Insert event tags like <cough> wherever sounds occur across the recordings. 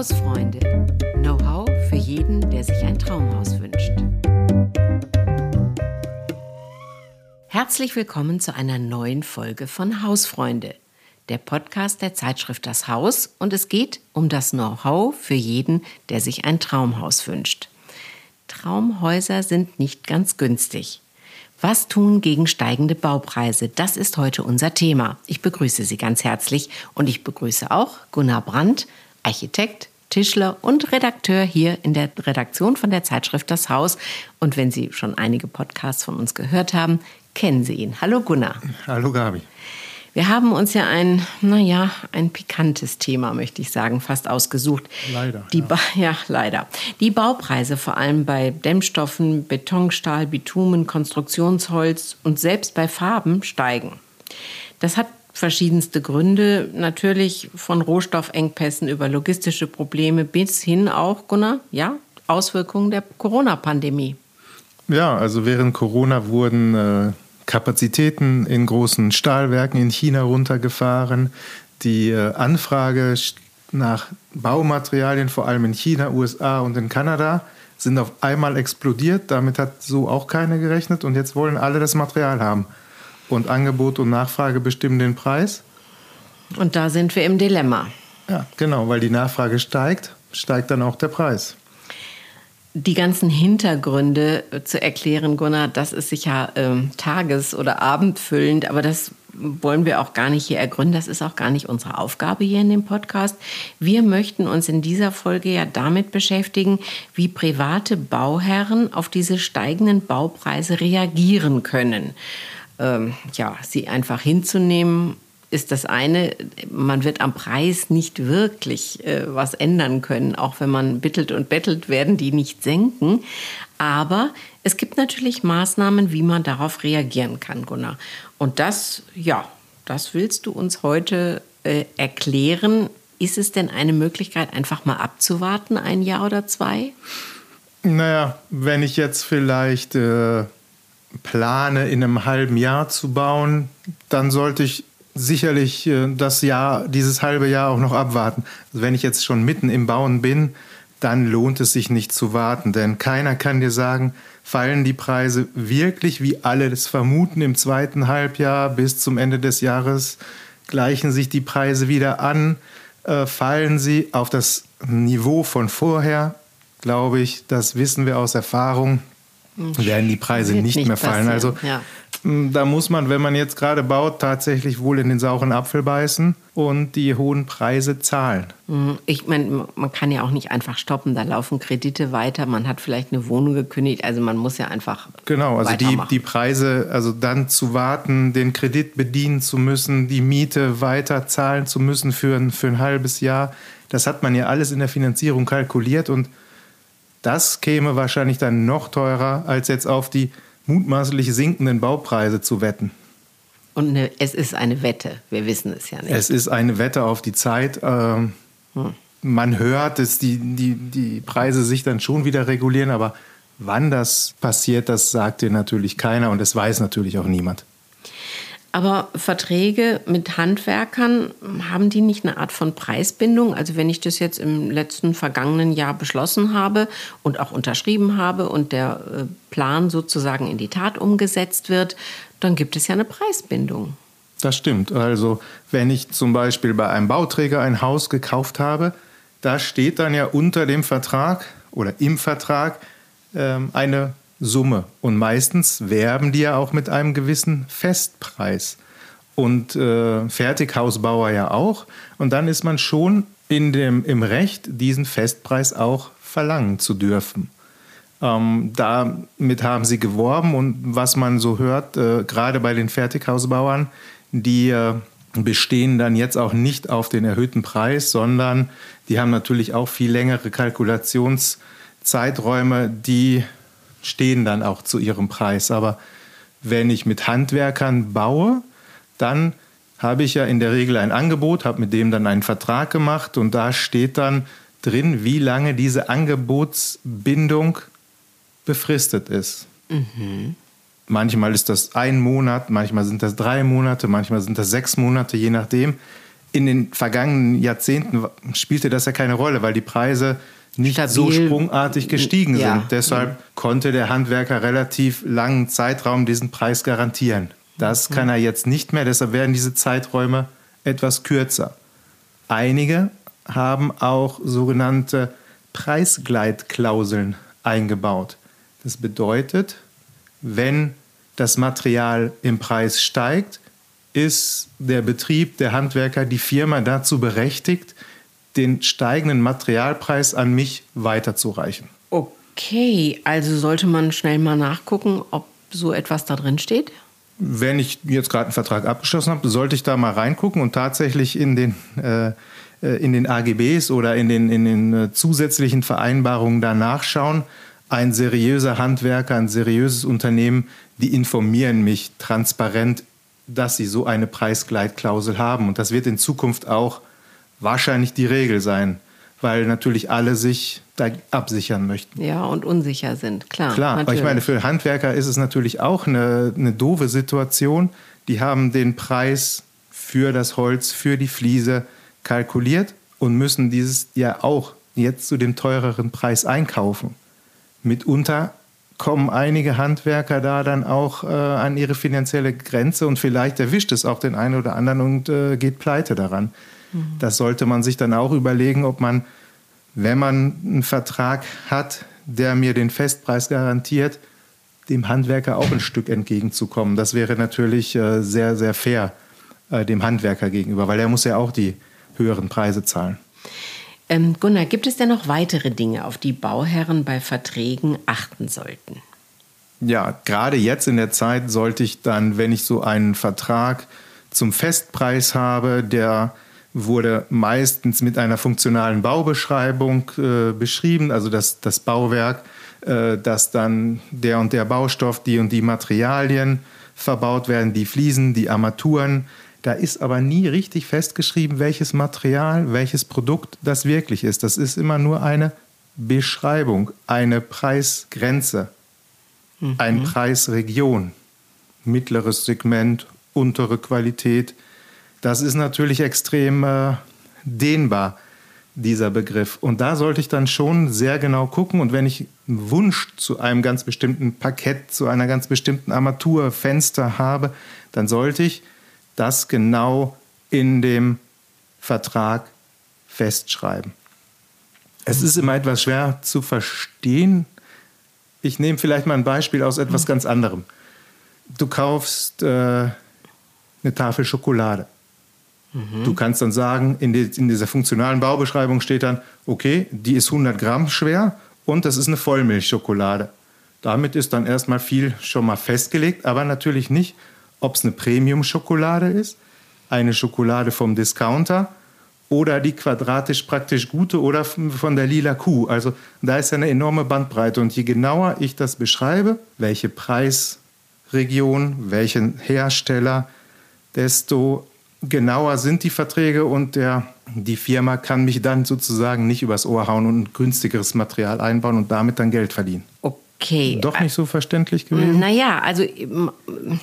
Hausfreunde. Know-how für jeden, der sich ein Traumhaus wünscht. Herzlich willkommen zu einer neuen Folge von Hausfreunde, der Podcast der Zeitschrift Das Haus und es geht um das Know-how für jeden, der sich ein Traumhaus wünscht. Traumhäuser sind nicht ganz günstig. Was tun gegen steigende Baupreise? Das ist heute unser Thema. Ich begrüße Sie ganz herzlich und ich begrüße auch Gunnar Brandt, Architekt, Tischler und Redakteur hier in der Redaktion von der Zeitschrift Das Haus. Und wenn Sie schon einige Podcasts von uns gehört haben, kennen Sie ihn. Hallo Gunnar. Hallo Gabi. Wir haben uns ja ein, naja, ein pikantes Thema, möchte ich sagen, fast ausgesucht. Leider. Die ja. <laughs> ja, leider. Die Baupreise, vor allem bei Dämmstoffen, Betonstahl, Bitumen, Konstruktionsholz und selbst bei Farben, steigen. Das hat verschiedenste Gründe, natürlich von Rohstoffengpässen über logistische Probleme bis hin auch, Gunnar, ja, Auswirkungen der Corona-Pandemie. Ja, also während Corona wurden äh, Kapazitäten in großen Stahlwerken in China runtergefahren. Die äh, Anfrage nach Baumaterialien, vor allem in China, USA und in Kanada, sind auf einmal explodiert. Damit hat so auch keiner gerechnet und jetzt wollen alle das Material haben. Und Angebot und Nachfrage bestimmen den Preis. Und da sind wir im Dilemma. Ja, genau, weil die Nachfrage steigt, steigt dann auch der Preis die ganzen Hintergründe äh, zu erklären, Gunnar, das ist sicher ähm, tages- oder abendfüllend, aber das wollen wir auch gar nicht hier ergründen. Das ist auch gar nicht unsere Aufgabe hier in dem Podcast. Wir möchten uns in dieser Folge ja damit beschäftigen, wie private Bauherren auf diese steigenden Baupreise reagieren können. Ähm, ja, sie einfach hinzunehmen ist das eine, man wird am Preis nicht wirklich äh, was ändern können, auch wenn man bittelt und bettelt, werden die nicht senken. Aber es gibt natürlich Maßnahmen, wie man darauf reagieren kann, Gunnar. Und das, ja, das willst du uns heute äh, erklären. Ist es denn eine Möglichkeit, einfach mal abzuwarten, ein Jahr oder zwei? Naja, wenn ich jetzt vielleicht äh, plane, in einem halben Jahr zu bauen, dann sollte ich sicherlich äh, das Jahr, dieses halbe Jahr auch noch abwarten. Also wenn ich jetzt schon mitten im Bauen bin, dann lohnt es sich nicht zu warten, denn keiner kann dir sagen, fallen die Preise wirklich, wie alle das vermuten, im zweiten Halbjahr bis zum Ende des Jahres, gleichen sich die Preise wieder an, äh, fallen sie auf das Niveau von vorher, glaube ich, das wissen wir aus Erfahrung, werden die Preise nicht, nicht, mehr fallen. Also ja. Da muss man, wenn man jetzt gerade baut, tatsächlich wohl in den sauren Apfel beißen und die hohen Preise zahlen. Mm, ich meine, man kann ja auch nicht einfach stoppen. Da laufen Kredite weiter. Man hat vielleicht eine Wohnung gekündigt. Also man muss ja einfach. Genau, also die, die Preise, also dann zu warten, den Kredit bedienen zu müssen, die Miete weiter zahlen zu müssen für ein, für ein halbes Jahr, das hat man ja alles in der Finanzierung kalkuliert und das käme wahrscheinlich dann noch teurer, als jetzt auf die mutmaßlich sinkenden Baupreise zu wetten. Und eine, es ist eine Wette, wir wissen es ja nicht. Es ist eine Wette auf die Zeit. Ähm, hm. Man hört, dass die, die, die Preise sich dann schon wieder regulieren, aber wann das passiert, das sagt dir natürlich keiner und das weiß natürlich auch niemand. Aber Verträge mit Handwerkern, haben die nicht eine Art von Preisbindung? Also wenn ich das jetzt im letzten vergangenen Jahr beschlossen habe und auch unterschrieben habe und der äh, Plan sozusagen in die Tat umgesetzt wird, dann gibt es ja eine Preisbindung. Das stimmt. Also wenn ich zum Beispiel bei einem Bauträger ein Haus gekauft habe, da steht dann ja unter dem Vertrag oder im Vertrag ähm, eine Summe. Und meistens werben die ja auch mit einem gewissen Festpreis. Und äh, Fertighausbauer ja auch. Und dann ist man schon in dem, im Recht, diesen Festpreis auch verlangen zu dürfen. Ähm, damit haben sie geworben und was man so hört, äh, gerade bei den Fertighausbauern, die äh, bestehen dann jetzt auch nicht auf den erhöhten Preis, sondern die haben natürlich auch viel längere Kalkulationszeiträume, die stehen dann auch zu ihrem Preis. Aber wenn ich mit Handwerkern baue, dann habe ich ja in der Regel ein Angebot, habe mit dem dann einen Vertrag gemacht und da steht dann drin, wie lange diese Angebotsbindung befristet ist. Mhm. Manchmal ist das ein Monat, manchmal sind das drei Monate, manchmal sind das sechs Monate, je nachdem. in den vergangenen Jahrzehnten spielte das ja keine Rolle, weil die Preise nicht Stabil. so sprungartig gestiegen ja. sind. Deshalb ja. konnte der Handwerker relativ langen Zeitraum diesen Preis garantieren. Das mhm. kann er jetzt nicht mehr, deshalb werden diese Zeiträume etwas kürzer. Einige haben auch sogenannte Preisgleitklauseln eingebaut. Das bedeutet, wenn das Material im Preis steigt, ist der Betrieb, der Handwerker, die Firma dazu berechtigt, den steigenden Materialpreis an mich weiterzureichen. Okay, also sollte man schnell mal nachgucken, ob so etwas da drin steht? Wenn ich jetzt gerade einen Vertrag abgeschlossen habe, sollte ich da mal reingucken und tatsächlich in den, äh, in den AGBs oder in den, in den äh, zusätzlichen Vereinbarungen da nachschauen. Ein seriöser Handwerker, ein seriöses Unternehmen, die informieren mich transparent dass sie so eine Preisgleitklausel haben. Und das wird in Zukunft auch wahrscheinlich die Regel sein, weil natürlich alle sich da absichern möchten. Ja, und unsicher sind, klar. Klar, natürlich. aber ich meine, für Handwerker ist es natürlich auch eine, eine doofe Situation. Die haben den Preis für das Holz, für die Fliese kalkuliert und müssen dieses ja auch jetzt zu dem teureren Preis einkaufen. Mitunter kommen einige Handwerker da dann auch äh, an ihre finanzielle Grenze und vielleicht erwischt es auch den einen oder anderen und äh, geht pleite daran. Mhm. Das sollte man sich dann auch überlegen, ob man, wenn man einen Vertrag hat, der mir den Festpreis garantiert, dem Handwerker auch ein Stück entgegenzukommen. Das wäre natürlich äh, sehr, sehr fair äh, dem Handwerker gegenüber, weil er muss ja auch die höheren Preise zahlen. Ähm, Gunnar, gibt es denn noch weitere Dinge, auf die Bauherren bei Verträgen achten sollten? Ja, gerade jetzt in der Zeit sollte ich dann, wenn ich so einen Vertrag zum Festpreis habe, der wurde meistens mit einer funktionalen Baubeschreibung äh, beschrieben, also das, das Bauwerk, äh, dass dann der und der Baustoff, die und die Materialien verbaut werden, die Fliesen, die Armaturen, da ist aber nie richtig festgeschrieben, welches Material, welches Produkt das wirklich ist. Das ist immer nur eine Beschreibung, eine Preisgrenze, mhm. eine Preisregion, mittleres Segment, untere Qualität. Das ist natürlich extrem äh, dehnbar, dieser Begriff. Und da sollte ich dann schon sehr genau gucken. Und wenn ich einen Wunsch zu einem ganz bestimmten Parkett, zu einer ganz bestimmten Armatur, Fenster habe, dann sollte ich das genau in dem Vertrag festschreiben. Es ist immer etwas schwer zu verstehen. Ich nehme vielleicht mal ein Beispiel aus etwas ganz anderem. Du kaufst äh, eine Tafel Schokolade. Mhm. Du kannst dann sagen, in, die, in, dieser funktionalen Baubeschreibung steht dann, okay, die ist 100 Gramm schwer und das ist eine Vollmilchschokolade. Damit ist dann erstmal viel schon mal festgelegt, aber natürlich nicht, ob es eine Premium-Schokolade ist, eine Schokolade vom Discounter oder die quadratisch praktisch gute oder von der lila Kuh. Also da ist eine enorme Bandbreite. Und je genauer ich das beschreibe, welche Preisregion, welchen Hersteller, desto genauer sind die Verträge und der, die Firma kann mich dann sozusagen nicht übers Ohr hauen und ein günstigeres Material einbauen und damit dann Geld verdienen. Okay. Doch nicht so verständlich gewesen? Naja, also.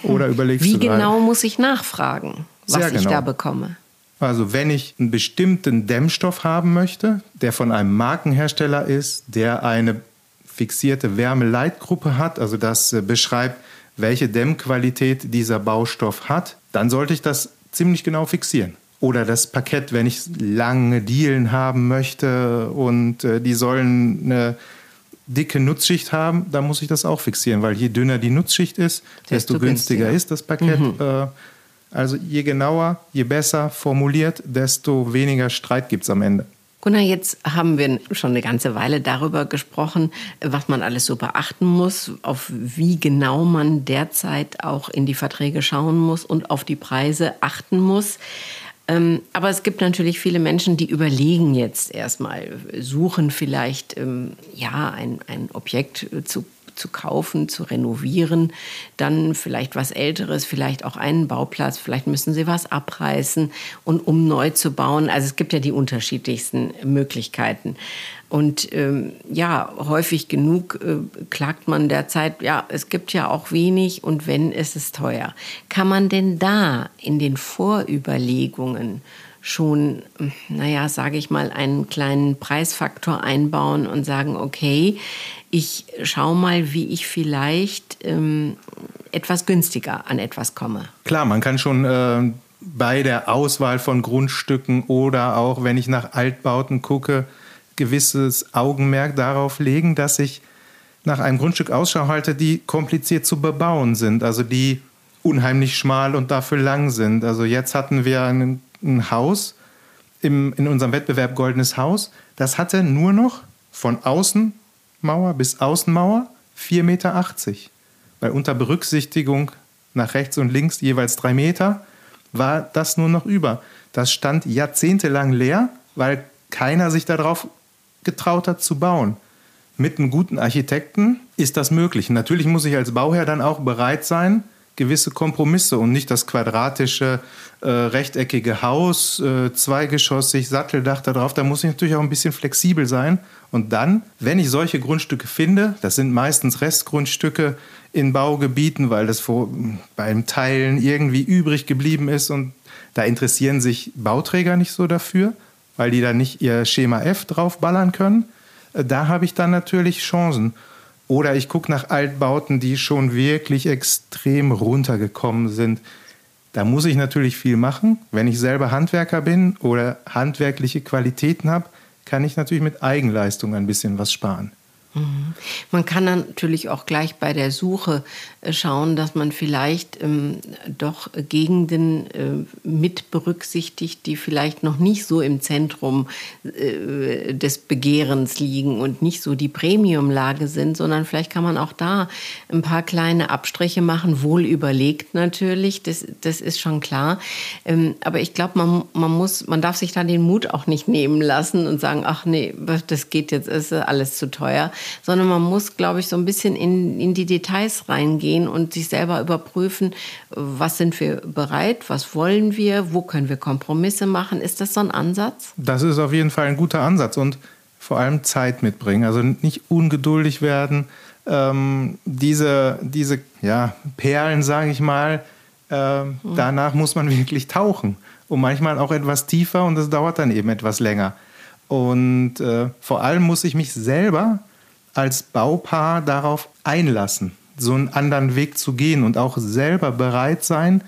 Oder überlegst Wie du genau muss ich nachfragen, was Sehr ich genau. da bekomme? Also, wenn ich einen bestimmten Dämmstoff haben möchte, der von einem Markenhersteller ist, der eine fixierte Wärmeleitgruppe hat, also das äh, beschreibt, welche Dämmqualität dieser Baustoff hat, dann sollte ich das ziemlich genau fixieren. Oder das Parkett, wenn ich lange Dielen haben möchte und äh, die sollen eine dicke Nutzschicht haben, dann muss ich das auch fixieren, weil je dünner die Nutzschicht ist, desto, desto günstiger, günstiger, ist das Paket. Mhm. Äh, also je genauer, je besser formuliert, desto weniger Streit gibt es am Ende. Gunnar, jetzt haben wir schon eine ganze Weile darüber gesprochen, was man alles so beachten muss, auf wie genau man derzeit auch in die Verträge schauen muss und auf die Preise achten muss. Ähm, aber es gibt natürlich viele Menschen, die überlegen jetzt erstmal, suchen vielleicht ähm, ja ein, ein Objekt zu zu kaufen, zu renovieren, dann vielleicht was Älteres, vielleicht auch einen Bauplatz, vielleicht müssen sie was abreißen und um neu zu bauen. Also es gibt ja die unterschiedlichsten Möglichkeiten. Und ähm, ja, häufig genug äh, klagt man derzeit, ja, es gibt ja auch wenig und wenn, ist es teuer. Kann man denn da in den Vorüberlegungen schon, naja, sage ich mal, einen kleinen Preisfaktor einbauen und sagen, okay, ich schaue mal, wie ich vielleicht ähm, etwas günstiger an etwas komme. Klar, man kann schon äh, bei der Auswahl von Grundstücken oder auch, wenn ich nach Altbauten gucke, gewisses Augenmerk darauf legen, dass ich nach einem Grundstück Ausschau halte, die kompliziert zu bebauen sind, also die unheimlich schmal und dafür lang sind. Also jetzt hatten wir ein, ein Haus im, in unserem Wettbewerb Goldenes Haus, das hatte nur noch von Außenmauer bis Außenmauer 4,80 Meter. Weil unter Berücksichtigung nach rechts und links jeweils drei Meter war das nur noch über. Das stand jahrzehntelang leer, weil keiner sich darauf getraut hat zu bauen. Mit einem guten Architekten ist das möglich. Natürlich muss ich als Bauherr dann auch bereit sein, gewisse Kompromisse und nicht das quadratische, äh, rechteckige Haus, äh, zweigeschossig, Satteldach darauf. Da muss ich natürlich auch ein bisschen flexibel sein. Und dann, wenn ich solche Grundstücke finde, das sind meistens Restgrundstücke in Baugebieten, weil das vor, beim Teilen irgendwie übrig geblieben ist und da interessieren sich Bauträger nicht so dafür, weil die da nicht ihr Schema F draufballern können. Äh, da habe ich dann natürlich Chancen. Oder ich gucke nach Altbauten, die schon wirklich extrem runtergekommen sind. Da muss ich natürlich viel machen. Wenn ich selber Handwerker bin oder handwerkliche Qualitäten habe, kann ich natürlich mit Eigenleistung ein bisschen was sparen. Mhm. Man kann natürlich auch gleich bei der Suche äh, schauen, dass man vielleicht ähm, doch Gegenden äh, mit berücksichtigt, die vielleicht noch nicht so im Zentrum äh, des Begehrens liegen und nicht so die Premiumlage sind, sondern vielleicht kann man auch da ein paar kleine Abstriche machen, wohl überlegt natürlich, das, das ist schon klar. Ähm, aber ich glaube, man, man man darf sich da den Mut auch nicht nehmen lassen und sagen, ach nee, das geht jetzt, ist alles zu teuer sondern man muss, glaube ich, so ein bisschen in, in die Details reingehen und sich selber überprüfen, was sind wir bereit, was wollen wir, wo können wir Kompromisse machen. Ist das so ein Ansatz? Das ist auf jeden Fall ein guter Ansatz und vor allem Zeit mitbringen, also nicht ungeduldig werden. Ähm, diese, diese ja, Perlen, sage ich mal, äh, mhm. danach muss man <laughs> wirklich tauchen und manchmal auch etwas tiefer und das dauert dann eben etwas länger. Und äh, vor allem muss ich mich selber als Baupaar darauf einlassen, so einen anderen Weg zu gehen und auch selber bereit sein,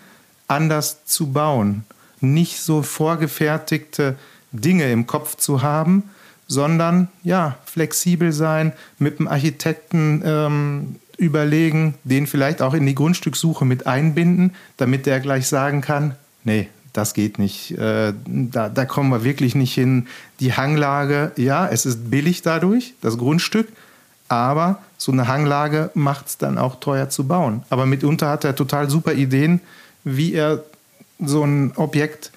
anders zu bauen. Nicht so vorgefertigte Dinge im Kopf zu haben, sondern ja, flexibel sein, mit dem Architekten ähm, überlegen, den vielleicht auch in die Grundstückssuche mit einbinden, damit der gleich sagen kann, nee, das geht nicht. Äh, da, da kommen wir wirklich nicht hin. Die Hanglage, ja, es ist billig dadurch, das Grundstück, aber so eine Hanglage macht es dann auch teuer zu bauen. Aber mitunter hat er total super Ideen, wie er so ein Objekt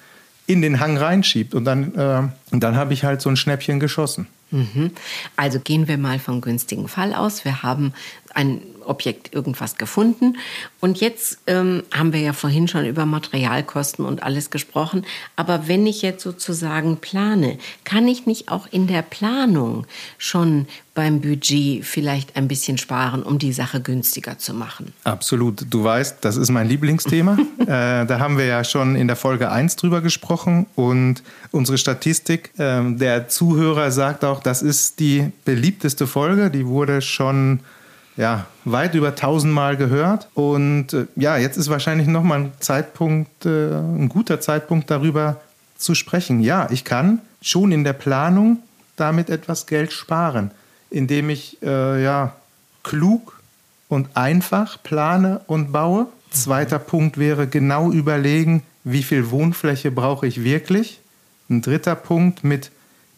in den Hang reinschiebt. Und dann, äh, dann habe ich halt so ein Schnäppchen geschossen. Mhm. Also gehen wir mal vom günstigen Fall aus. Wir haben ein Objekt irgendwas gefunden. Und jetzt ähm, haben wir ja vorhin schon über Materialkosten und alles gesprochen. Aber wenn ich jetzt sozusagen plane, kann ich nicht auch in der Planung schon beim Budget vielleicht ein bisschen sparen, um die Sache günstiger zu machen? Absolut. Du weißt, das ist mein Lieblingsthema. <laughs> äh, da haben wir ja schon in der Folge 1 drüber gesprochen. Und unsere Statistik, äh, der Zuhörer sagt auch, das ist die beliebteste Folge. Die wurde schon ja, weit über tausendmal gehört. Und äh, ja, jetzt ist wahrscheinlich nochmal ein Zeitpunkt, äh, ein guter Zeitpunkt darüber zu sprechen. Ja, ich kann schon in der Planung damit etwas Geld sparen, indem ich äh, ja klug und einfach plane und baue. Zweiter Punkt wäre genau überlegen, wie viel Wohnfläche brauche ich wirklich. Ein dritter Punkt mit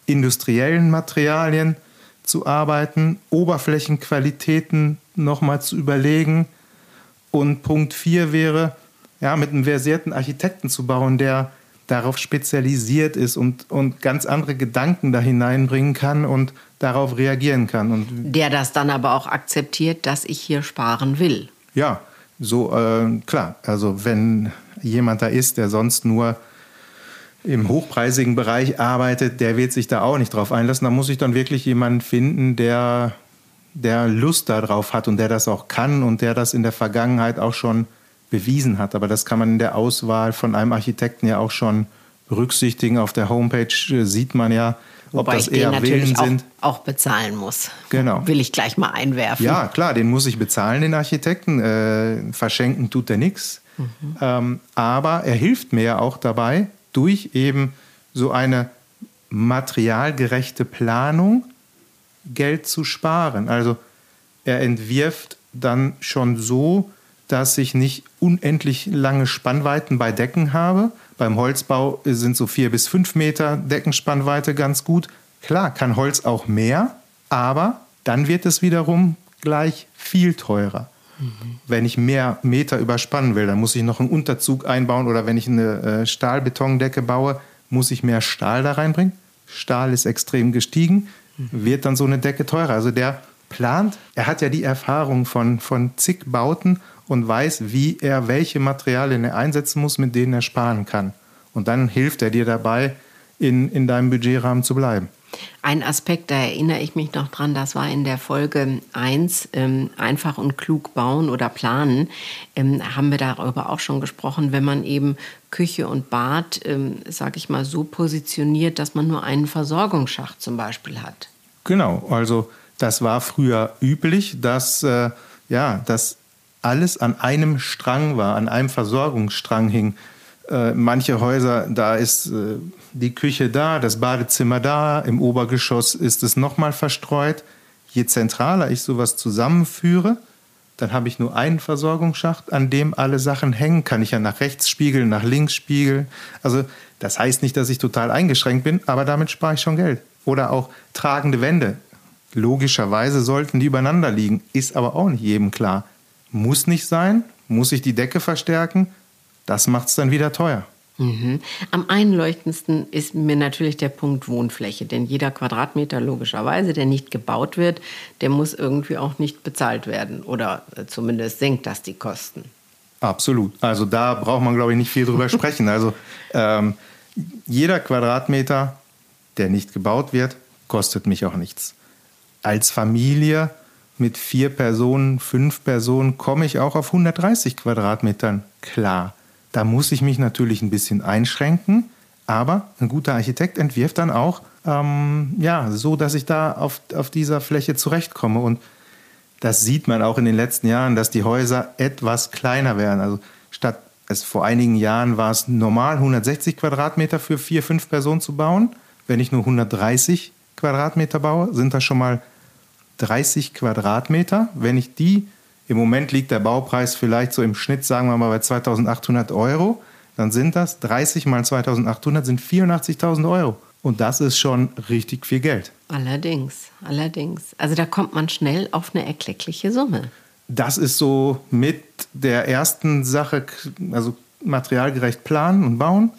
industriellen Materialien zu arbeiten, Oberflächenqualitäten nochmal zu überlegen. Und Punkt 4 wäre, ja, mit einem versierten Architekten zu bauen, der darauf spezialisiert ist und, und ganz andere Gedanken da hineinbringen kann und darauf reagieren kann. Und der das dann aber auch akzeptiert, dass ich hier sparen will. Ja, so äh, klar. Also wenn jemand da ist, der sonst nur im hochpreisigen Bereich arbeitet, der wird sich da auch nicht drauf einlassen. Da muss ich dann wirklich jemanden finden, der, der Lust darauf hat und der das auch kann und der das in der Vergangenheit auch schon bewiesen hat. Aber das kann man in der Auswahl von einem Architekten ja auch schon berücksichtigen. Auf der Homepage äh, sieht man ja, Wobei ob das ich eher den natürlich. Auch, auch bezahlen muss. Genau. Will ich gleich mal einwerfen. Ja, klar, den muss ich bezahlen, den Architekten. Äh, verschenken tut er nichts. Mhm. Ähm, aber er hilft mir ja auch dabei, durch eben so eine materialgerechte Planung Geld zu sparen. Also er entwirft dann schon so, dass ich nicht unendlich lange Spannweiten bei Decken habe. Beim Holzbau sind so vier bis fünf Meter Deckenspannweite ganz gut. Klar, kann Holz auch mehr, aber dann wird es wiederum gleich viel teurer. Mhm. Wenn ich mehr Meter überspannen will, dann muss ich noch einen Unterzug einbauen oder wenn ich eine äh, Stahlbetondecke baue, muss ich mehr Stahl da reinbringen. Stahl ist extrem gestiegen, mhm. wird dann so eine Decke teurer. Also der plant, er hat ja die Erfahrung von, von zig Bauten und weiß, wie er welche Materialien er einsetzen muss, mit denen er sparen kann. Und dann hilft er dir dabei, in, in deinem Budgetrahmen zu bleiben. Ein Aspekt, da erinnere ich mich noch dran, das war in der Folge 1, ähm, einfach und klug bauen oder planen, ähm, haben wir darüber auch schon gesprochen, wenn man eben Küche und Bad, ähm, sage ich mal, so positioniert, dass man nur einen Versorgungsschacht zum Beispiel hat. Genau, also das war früher üblich, dass, äh, ja, dass alles an einem Strang war, an einem Versorgungsstrang hing. Äh, manche Häuser, da ist äh, die Küche da, das Badezimmer da, im Obergeschoss ist es nochmal verstreut. Je zentraler ich sowas zusammenführe, dann habe ich nur einen Versorgungsschacht, an dem alle Sachen hängen. Kann ich ja nach rechts spiegeln, nach links spiegeln. Also das heißt nicht, dass ich total eingeschränkt bin, aber damit spare ich schon Geld. Oder auch tragende Wände. Logischerweise sollten die übereinander liegen, ist aber auch nicht jedem klar. Muss nicht sein, muss ich die Decke verstärken, das macht es dann wieder teuer. Mhm. Am einleuchtendsten ist mir natürlich der Punkt Wohnfläche, denn jeder Quadratmeter logischerweise, der nicht gebaut wird, der muss irgendwie auch nicht bezahlt werden oder äh, zumindest senkt das die Kosten. Absolut. Also da braucht man, glaube ich, nicht viel drüber <laughs> sprechen. Also ähm, jeder Quadratmeter, der nicht gebaut wird, kostet mich auch nichts als Familie mit vier Personen, fünf Personen komme ich auch auf 130 Quadratmetern klar. Da muss ich mich natürlich ein bisschen einschränken, aber ein guter Architekt entwirft dann auch ähm, ja, so, dass ich da auf, auf dieser Fläche zurechtkomme. Und das sieht man auch in den letzten Jahren, dass die Häuser etwas kleiner werden. Also statt es vor einigen Jahren war es normal, 160 Quadratmeter für vier, fünf Personen zu bauen. Wenn ich nur 130 Quadratmeter baue, sind das schon mal 30 Quadratmeter. Wenn ich die, im Moment liegt der Baupreis vielleicht so im Schnitt, sagen wir mal, bei 2800 Euro, dann sind das 30 mal 2800 sind 84.000 Euro. Und das ist schon richtig viel Geld. Allerdings, allerdings. Also da kommt man schnell auf eine erkleckliche Summe. Das ist so mit der ersten Sache, also materialgerecht planen und bauen,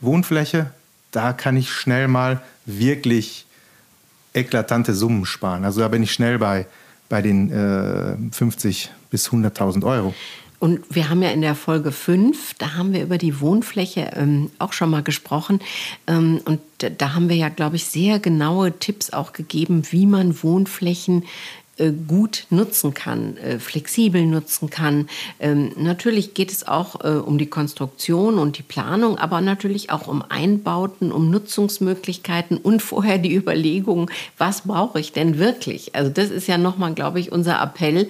Wohnfläche, da kann ich schnell mal wirklich eklatante Summen sparen. Also da bin ich schnell bei, bei den äh, 50 bis 100.000 Euro. Und wir haben ja in der Folge 5, da haben wir über die Wohnfläche ähm, auch schon mal gesprochen. Ähm, und da haben wir ja, glaube ich, sehr genaue Tipps auch gegeben, wie man Wohnflächen gut nutzen kann, äh, flexibel nutzen kann. Ähm, natürlich geht es auch äh, um die Konstruktion und die Planung, aber natürlich auch um Einbauten, um Nutzungsmöglichkeiten und vorher die Überlegung, was brauche ich denn wirklich? Also das ist ja nochmal, glaube ich, unser Appell.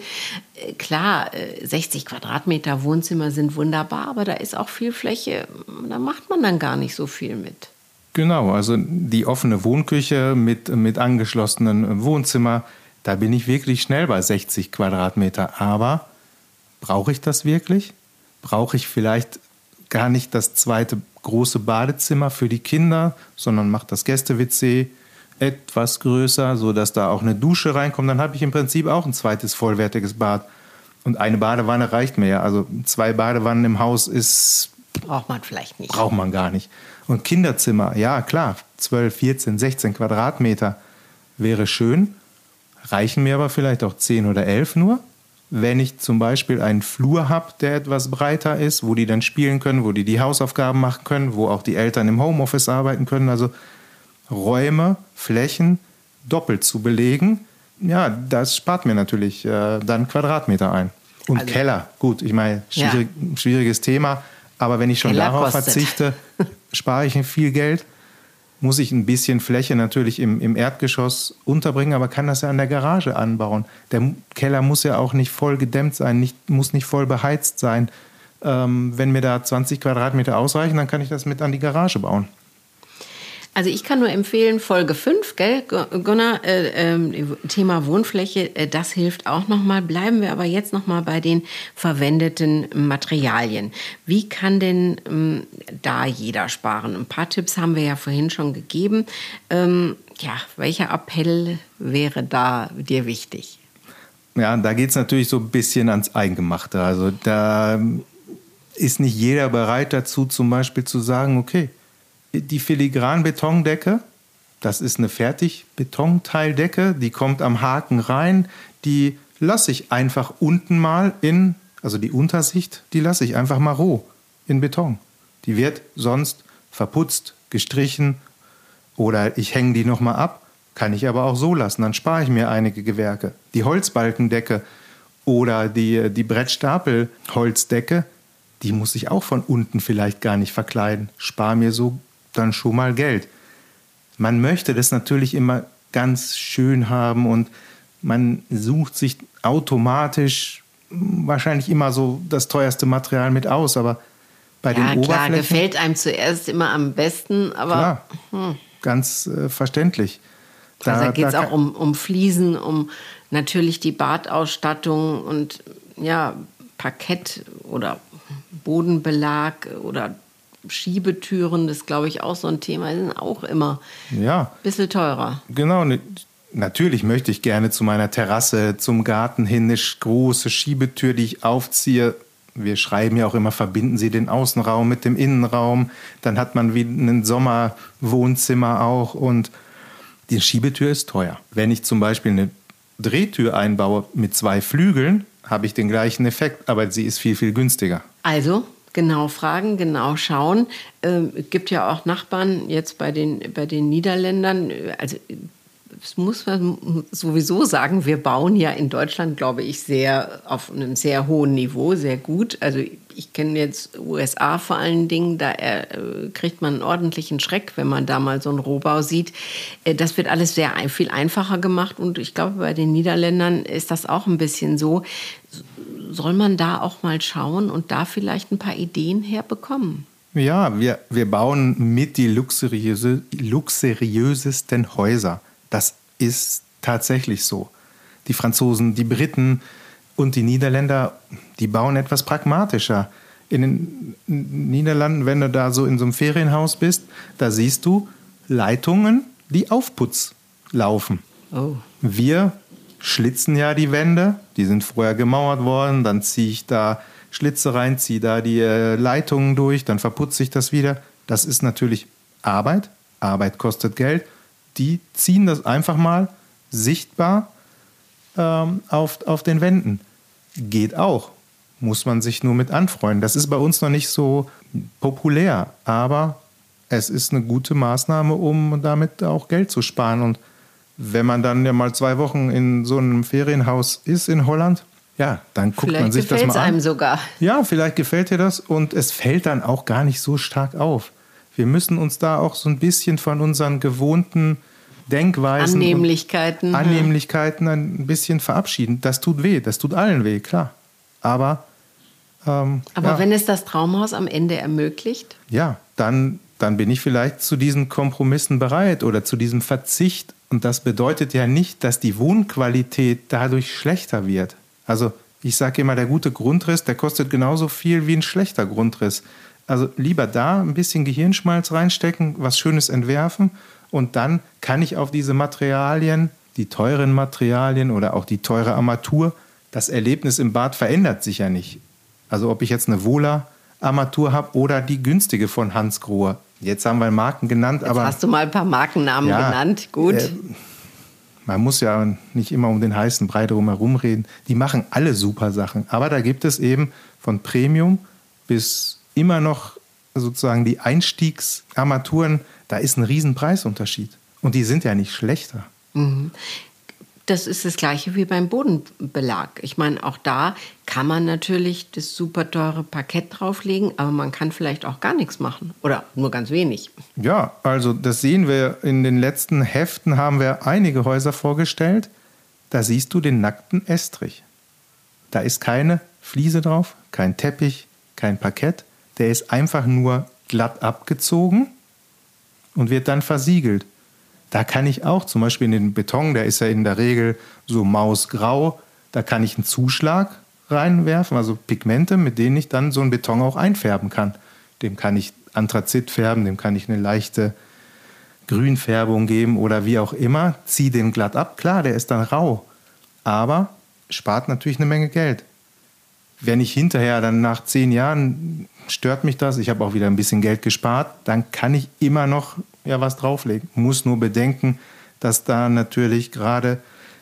Klar, 60 Quadratmeter Wohnzimmer sind wunderbar, aber da ist auch viel Fläche, da macht man dann gar nicht so viel mit. Genau, also die offene Wohnküche mit, mit angeschlossenen Wohnzimmer, da bin ich wirklich schnell bei 60 Quadratmeter. Aber brauche ich das wirklich? Brauche ich vielleicht gar nicht das zweite große Badezimmer für die Kinder, sondern mache das Gäste-WC etwas größer, sodass da auch eine Dusche reinkommt. Dann habe ich im Prinzip auch ein zweites vollwertiges Bad. Und eine Badewanne reicht mir ja. Also zwei Badewannen im Haus ist. Braucht man vielleicht nicht. Braucht man gar nicht. Und Kinderzimmer, ja klar, 12, 14, 16 Quadratmeter wäre schön reichen mir aber vielleicht auch 10 oder 11 nur. Wenn ich zum Beispiel einen Flur habe, der etwas breiter ist, wo die dann spielen können, wo die die Hausaufgaben machen können, wo auch die Eltern im Homeoffice arbeiten können, also Räume, Flächen doppelt zu belegen, ja, das spart mir natürlich äh, dann Quadratmeter ein. Und also, Keller, gut, ich meine, schwierig, ja. schwieriges Thema, aber wenn ich schon Keller darauf kostet. verzichte, <laughs> spare ich viel Geld, muss ich ein bisschen Fläche natürlich im, im Erdgeschoss unterbringen, aber kann das ja an der Garage anbauen. Der Keller muss ja auch nicht voll gedämmt sein, nicht, muss nicht voll beheizt sein. Ähm, wenn mir da 20 Quadratmeter ausreichen, dann kann ich das mit an die Garage bauen. Also ich kann nur empfehlen, Folge 5, gell, Gunnar, äh, äh, Thema Wohnfläche, äh, das hilft auch nochmal. Bleiben wir aber jetzt nochmal bei den verwendeten Materialien. Wie kann denn ähm, da jeder sparen? Ein paar Tipps haben wir ja vorhin schon gegeben. Ähm, ja, welcher Appell wäre da dir wichtig? Ja, da geht es natürlich so ein bisschen ans Eingemachte. Also da ist nicht jeder bereit dazu, zum Beispiel zu sagen, okay, die Filigran-Betondecke, das ist eine Fertig-Betonteildecke, die kommt am Haken rein, die lasse ich einfach unten mal in, also die Untersicht, die lasse ich einfach mal roh in Beton. Die wird sonst verputzt, gestrichen oder ich hänge die nochmal ab, kann ich aber auch so lassen, dann spare ich mir einige Gewerke. Die Holzbalkendecke oder die, die Brettstapelholzdecke, die muss ich auch von unten vielleicht gar nicht verkleiden. Spare mir so dann schon mal Geld. Man möchte das natürlich immer ganz schön haben und man sucht sich automatisch wahrscheinlich immer so das teuerste Material mit aus, aber bei ja, den Oberflächen... klar, gefällt einem zuerst immer am besten, aber... Klar, hm. ganz äh, verständlich. Da, also da geht es auch um, um Fliesen, um natürlich die Badausstattung und ja, Parkett oder Bodenbelag oder Schiebetüren, das glaube ich auch so ein Thema, die sind auch immer ja. ein bisschen teurer. Genau, ne, natürlich möchte ich gerne zu meiner Terrasse, zum Garten hin eine große Schiebetür, die ich aufziehe. Wir schreiben ja auch immer, verbinden Sie den Außenraum mit dem Innenraum. Dann hat man wie ein Sommerwohnzimmer auch und die Schiebetür ist teuer. Wenn ich zum Beispiel eine Drehtür einbaue mit zwei Flügeln, habe ich den gleichen Effekt, aber sie ist viel, viel günstiger. Also genau fragen, genau schauen. Ähm, gibt ja auch Nachbarn jetzt bei den, bei den Niederländern. Also es muss man sowieso sagen, wir bauen ja in Deutschland, glaube ich, sehr auf einem sehr hohen Niveau, sehr gut. Also ich kenne jetzt USA vor allen Dingen, da äh, kriegt man einen ordentlichen Schreck, wenn man da mal so einen Rohbau sieht. Äh, das wird alles sehr viel einfacher gemacht und ich glaube, bei den Niederländern ist das auch ein bisschen so soll man da auch mal schauen und da vielleicht ein paar Ideen herbekommen? Ja, wir, wir bauen mit die luxuriöse, luxuriösesten Häuser. Das ist tatsächlich so. Die Franzosen, die Briten und die Niederländer, die bauen etwas pragmatischer. In den Niederlanden, wenn du da so in so einem Ferienhaus bist, da siehst du Leitungen, die auf Putz laufen. Oh. Wir schlitzen ja die Wände. Die sind vorher gemauert worden. Dann ziehe ich da Schlitze rein, ziehe da die äh, Leitungen durch, dann verputze ich das wieder. Das ist natürlich Arbeit. Arbeit kostet Geld. Die ziehen das einfach mal sichtbar ähm, auf, auf den Wänden. Geht auch. Muss man sich nur mit anfreunden. Das ist bei uns noch nicht so populär, aber es ist eine gute Maßnahme, um damit auch Geld zu sparen. Und wenn man dann ja mal zwei Wochen in so einem Ferienhaus ist in Holland, ja, dann guckt vielleicht man sich das mal an. einem sogar. Ja, vielleicht gefällt dir das und es fällt dann auch gar nicht so stark auf. Wir müssen uns da auch so ein bisschen von unseren gewohnten Denkweisen, Annehmlichkeiten, Annehmlichkeiten ein bisschen verabschieden. Das tut weh, das tut allen weh, klar. Aber ähm, aber ja. wenn es das Traumhaus am Ende ermöglicht? Ja, dann, dann bin ich vielleicht zu diesen Kompromissen bereit oder zu diesem Verzicht und das bedeutet ja nicht, dass die Wohnqualität dadurch schlechter wird. Also ich sage immer, der gute Grundriss, der kostet genauso viel wie ein schlechter Grundriss. Also lieber da ein bisschen Gehirnschmalz reinstecken, was Schönes entwerfen und dann kann ich auf diese Materialien, die teuren Materialien oder auch die teure Armatur, das Erlebnis im Bad verändert sich ja nicht. Also ob ich jetzt eine Wohler Armatur habe oder die günstige von Hans Grohe. Jetzt haben wir Marken genannt, Jetzt aber. Hast du mal ein paar Markennamen ja, genannt? Gut. Äh, man muss ja nicht immer um den heißen Brei drumherum reden. Die machen alle super Sachen. Aber da gibt es eben von Premium bis immer noch sozusagen die Einstiegsarmaturen, da ist ein riesen Preisunterschied. Und die sind ja nicht schlechter. Mhm. Das ist das gleiche wie beim Bodenbelag. Ich meine, auch da kann man natürlich das super teure Parkett drauflegen, aber man kann vielleicht auch gar nichts machen oder nur ganz wenig. Ja, also das sehen wir in den letzten Heften haben wir einige Häuser vorgestellt. Da siehst du den nackten Estrich. Da ist keine Fliese drauf, kein Teppich, kein Parkett. Der ist einfach nur glatt abgezogen und wird dann versiegelt. Da kann ich auch zum Beispiel in den Beton, der ist ja in der Regel so mausgrau, da kann ich einen Zuschlag reinwerfen, also Pigmente, mit denen ich dann so einen Beton auch einfärben kann. Dem kann ich Anthrazit färben, dem kann ich eine leichte Grünfärbung geben oder wie auch immer. Ziehe den glatt ab, klar, der ist dann rau, aber spart natürlich eine Menge Geld. Wenn ich hinterher dann nach zehn Jahren stört mich das, ich habe auch wieder ein bisschen Geld gespart, dann kann ich immer noch ja was drauflegen. Muss nur bedenken, dass da natürlich gerade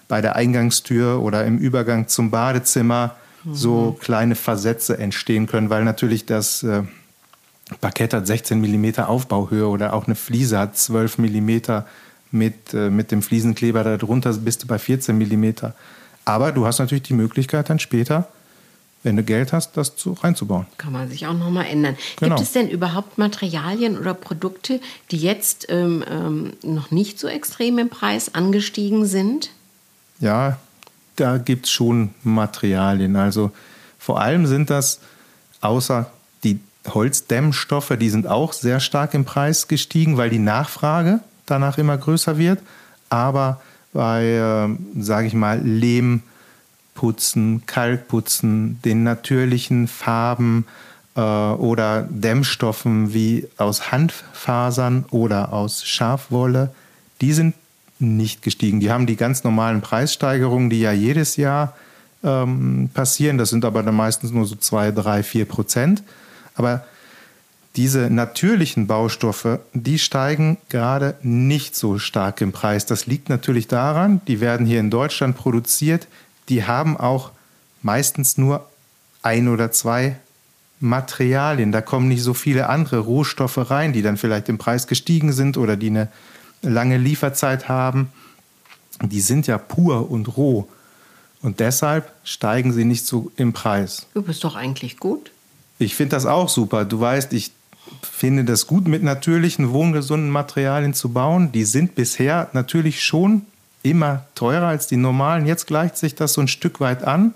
bei der Eingangstür oder im Übergang zum Badezimmer mhm. so kleine Versätze entstehen können, weil natürlich das äh, Parkett hat 16 mm Aufbauhöhe oder auch eine Fliese hat 12 mm mit, äh, mit dem Fliesenkleber darunter bist du bei 14 mm. Aber du hast natürlich die Möglichkeit dann später wenn du Geld hast, das zu, reinzubauen. Kann man sich auch nochmal ändern. Genau. Gibt es denn überhaupt Materialien oder Produkte, die jetzt ähm, ähm, noch nicht so extrem im Preis angestiegen sind? Ja, da gibt es schon Materialien. Also vor allem sind das außer die Holzdämmstoffe, die sind auch sehr stark im Preis gestiegen, weil die Nachfrage danach immer größer wird. Aber bei, äh, sage ich mal, Lehm, Putzen, Kalkputzen, den natürlichen Farben äh, oder Dämmstoffen wie aus Handfasern oder aus Schafwolle, die sind nicht gestiegen. Die haben die ganz normalen Preissteigerungen, die ja jedes Jahr ähm, passieren. Das sind aber dann meistens nur so zwei, drei, vier Prozent. Aber diese natürlichen Baustoffe, die steigen gerade nicht so stark im Preis. Das liegt natürlich daran, die werden hier in Deutschland produziert die haben auch meistens nur ein oder zwei Materialien. Da kommen nicht so viele andere Rohstoffe rein, die dann vielleicht im Preis gestiegen sind oder die eine lange Lieferzeit haben. Die sind ja pur und roh. Und deshalb steigen sie nicht so im Preis. Du bist doch eigentlich gut. Ich finde das auch super. Du weißt, ich finde das gut, mit natürlichen, wohngesunden Materialien zu bauen. Die sind bisher natürlich schon immer teurer als die normalen. Jetzt gleicht sich das so ein Stück weit an.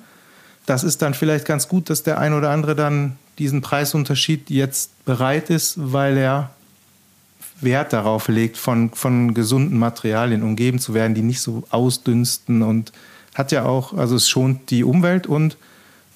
Das ist dann vielleicht ganz gut, dass der ein oder andere dann diesen Preisunterschied jetzt bereit ist, weil er Wert darauf legt, von, von gesunden Materialien umgeben zu werden, die nicht so ausdünsten und hat ja auch, also es schont die Umwelt und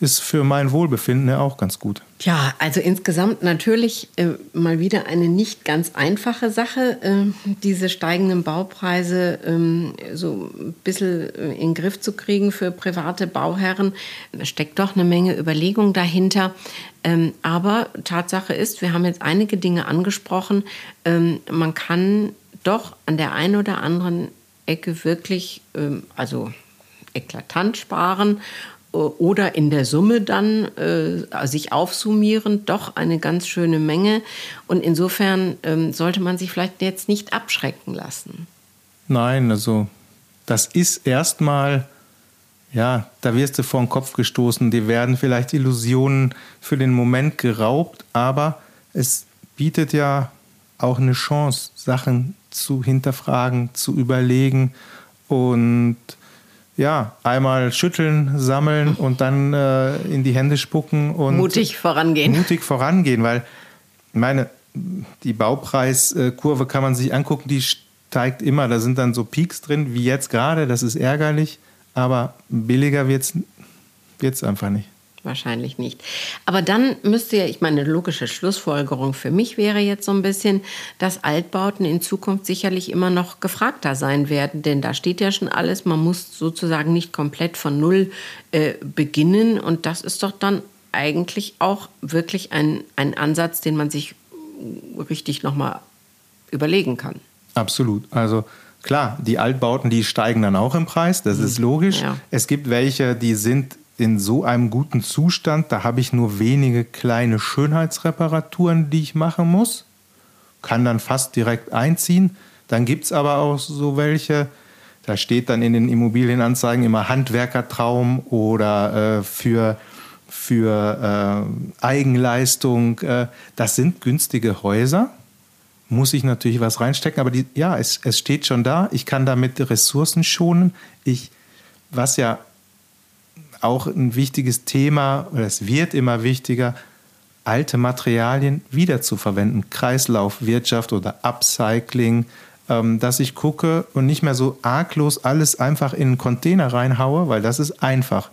ist für mein Wohlbefinden ja auch ganz gut. Ja, also insgesamt natürlich äh, mal wieder eine nicht ganz einfache Sache, äh, diese steigenden Baupreise äh, so ein bisschen äh, in den Griff zu kriegen für private Bauherren. Da steckt doch eine Menge Überlegung dahinter. Ähm, aber Tatsache ist, wir haben jetzt einige Dinge angesprochen. Ähm, man kann doch an der einen oder anderen Ecke wirklich, ähm, also eklatant sparen oder in der Summe dann äh, sich aufsummieren, doch eine ganz schöne Menge. Und insofern ähm, sollte man sich vielleicht jetzt nicht abschrecken lassen. Nein, also das ist erstmal, ja, da wirst du vor den Kopf gestoßen, dir werden vielleicht Illusionen für den Moment geraubt, aber es bietet ja auch eine Chance, Sachen zu hinterfragen, zu überlegen und ja, einmal schütteln, sammeln und dann äh, in die Hände spucken und mutig vorangehen. Mutig vorangehen, weil meine, die Baupreiskurve kann man sich angucken, die steigt immer. Da sind dann so Peaks drin, wie jetzt gerade, das ist ärgerlich, aber billiger wird es einfach nicht. Wahrscheinlich nicht. Aber dann müsste ja, ich meine, eine logische Schlussfolgerung für mich wäre jetzt so ein bisschen, dass Altbauten in Zukunft sicherlich immer noch gefragter sein werden, denn da steht ja schon alles, man muss sozusagen nicht komplett von Null äh, beginnen und das ist doch dann eigentlich auch wirklich ein, ein Ansatz, den man sich richtig nochmal überlegen kann. Absolut. Also klar, die Altbauten, die steigen dann auch im Preis, das ist mhm. logisch. Ja. Es gibt welche, die sind in so einem guten Zustand, da habe ich nur wenige kleine Schönheitsreparaturen, die ich machen muss. Kann dann fast direkt einziehen. Dann gibt es aber auch so welche, Da steht dann in den Immobilienanzeigen immer Handwerkertraum oder äh, für, für äh, Eigenleistung. Äh, das sind günstige Häuser. Muss ich natürlich was reinstecken, aber die, ja, es, es steht schon da. Ich kann damit Ressourcen schonen. Ich, was ja auch ein wichtiges Thema, oder es wird immer wichtiger, alte Materialien wiederzuverwenden. Kreislaufwirtschaft oder Upcycling, ähm, dass ich gucke und nicht mehr so arglos alles einfach in einen Container reinhaue, weil das ist einfach.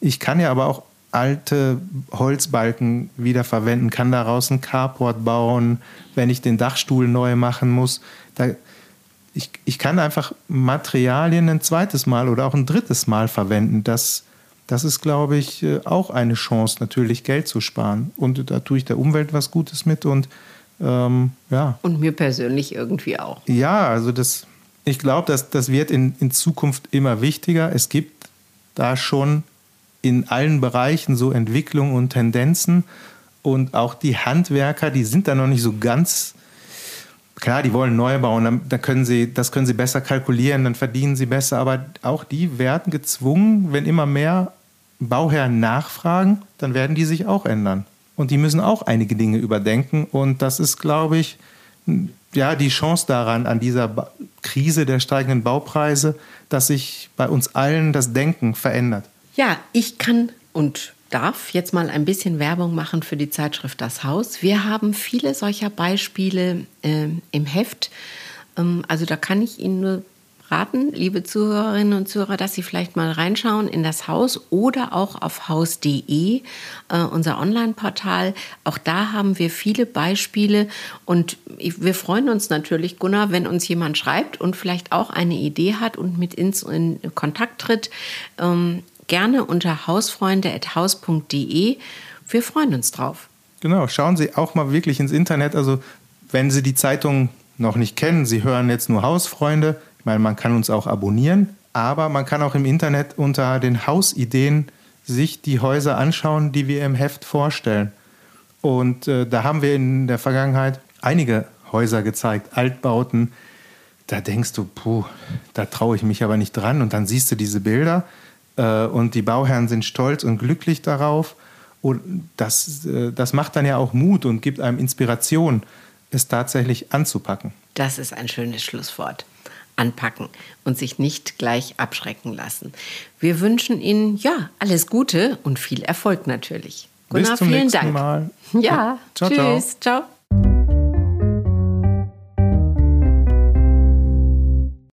Ich kann ja aber auch alte Holzbalken wiederverwenden, kann daraus ein Carport bauen, wenn ich den Dachstuhl neu machen muss. Da, ich, ich kann einfach Materialien ein zweites Mal oder auch ein drittes Mal verwenden. Das, das ist, glaube ich, äh, auch eine Chance, natürlich Geld zu sparen. Und da tue ich der Umwelt was Gutes mit und ähm, ja. Und mir persönlich irgendwie auch. Ja, also das, ich glaube, das, das wird in, in Zukunft immer wichtiger. Es gibt da schon in allen Bereichen so Entwicklungen und Tendenzen. Und auch die Handwerker, die sind da noch nicht so ganz. Klar, die wollen neu bauen, da können sie, das können sie besser kalkulieren, dann verdienen sie besser, aber auch die werden gezwungen, wenn immer mehr Bauherren nachfragen, dann werden die sich auch ändern. Und die müssen auch einige Dinge überdenken. Und das ist, glaube ich, ja, die Chance daran, an dieser Krise der steigenden Baupreise, dass sich bei uns allen das Denken verändert. Ja, ich kann und darf jetzt mal ein bisschen Werbung machen für die Zeitschrift Das Haus. Wir haben viele solcher Beispiele äh, im Heft. Ähm, also da kann ich Ihnen nur raten, liebe Zuhörerinnen und Zuhörer, dass Sie vielleicht mal reinschauen in das Haus oder auch auf haus.de, äh, unser Online-Portal. Auch da haben wir viele Beispiele und wir freuen uns natürlich, Gunnar, wenn uns jemand schreibt und vielleicht auch eine Idee hat und mit uns in Kontakt tritt. Ähm, gerne unter hausfreunde.haus.de. Wir freuen uns drauf. Genau, schauen Sie auch mal wirklich ins Internet. Also, wenn Sie die Zeitung noch nicht kennen, Sie hören jetzt nur Hausfreunde, meine, man kann uns auch abonnieren, aber man kann auch im Internet unter den Hausideen sich die Häuser anschauen, die wir im Heft vorstellen. Und äh, da haben wir in der Vergangenheit einige Häuser gezeigt, Altbauten. Da denkst du, puh, da traue ich mich aber nicht dran. Und dann siehst du diese Bilder äh, und die Bauherren sind stolz und glücklich darauf. Und das, äh, das macht dann ja auch Mut und gibt einem Inspiration, es tatsächlich anzupacken. Das ist ein schönes Schlusswort anpacken und sich nicht gleich abschrecken lassen. Wir wünschen Ihnen ja alles Gute und viel Erfolg natürlich. Gunnar, Bis zum vielen nächsten Dank. Mal. <laughs> Ja, ciao, tschüss. ciao. ciao.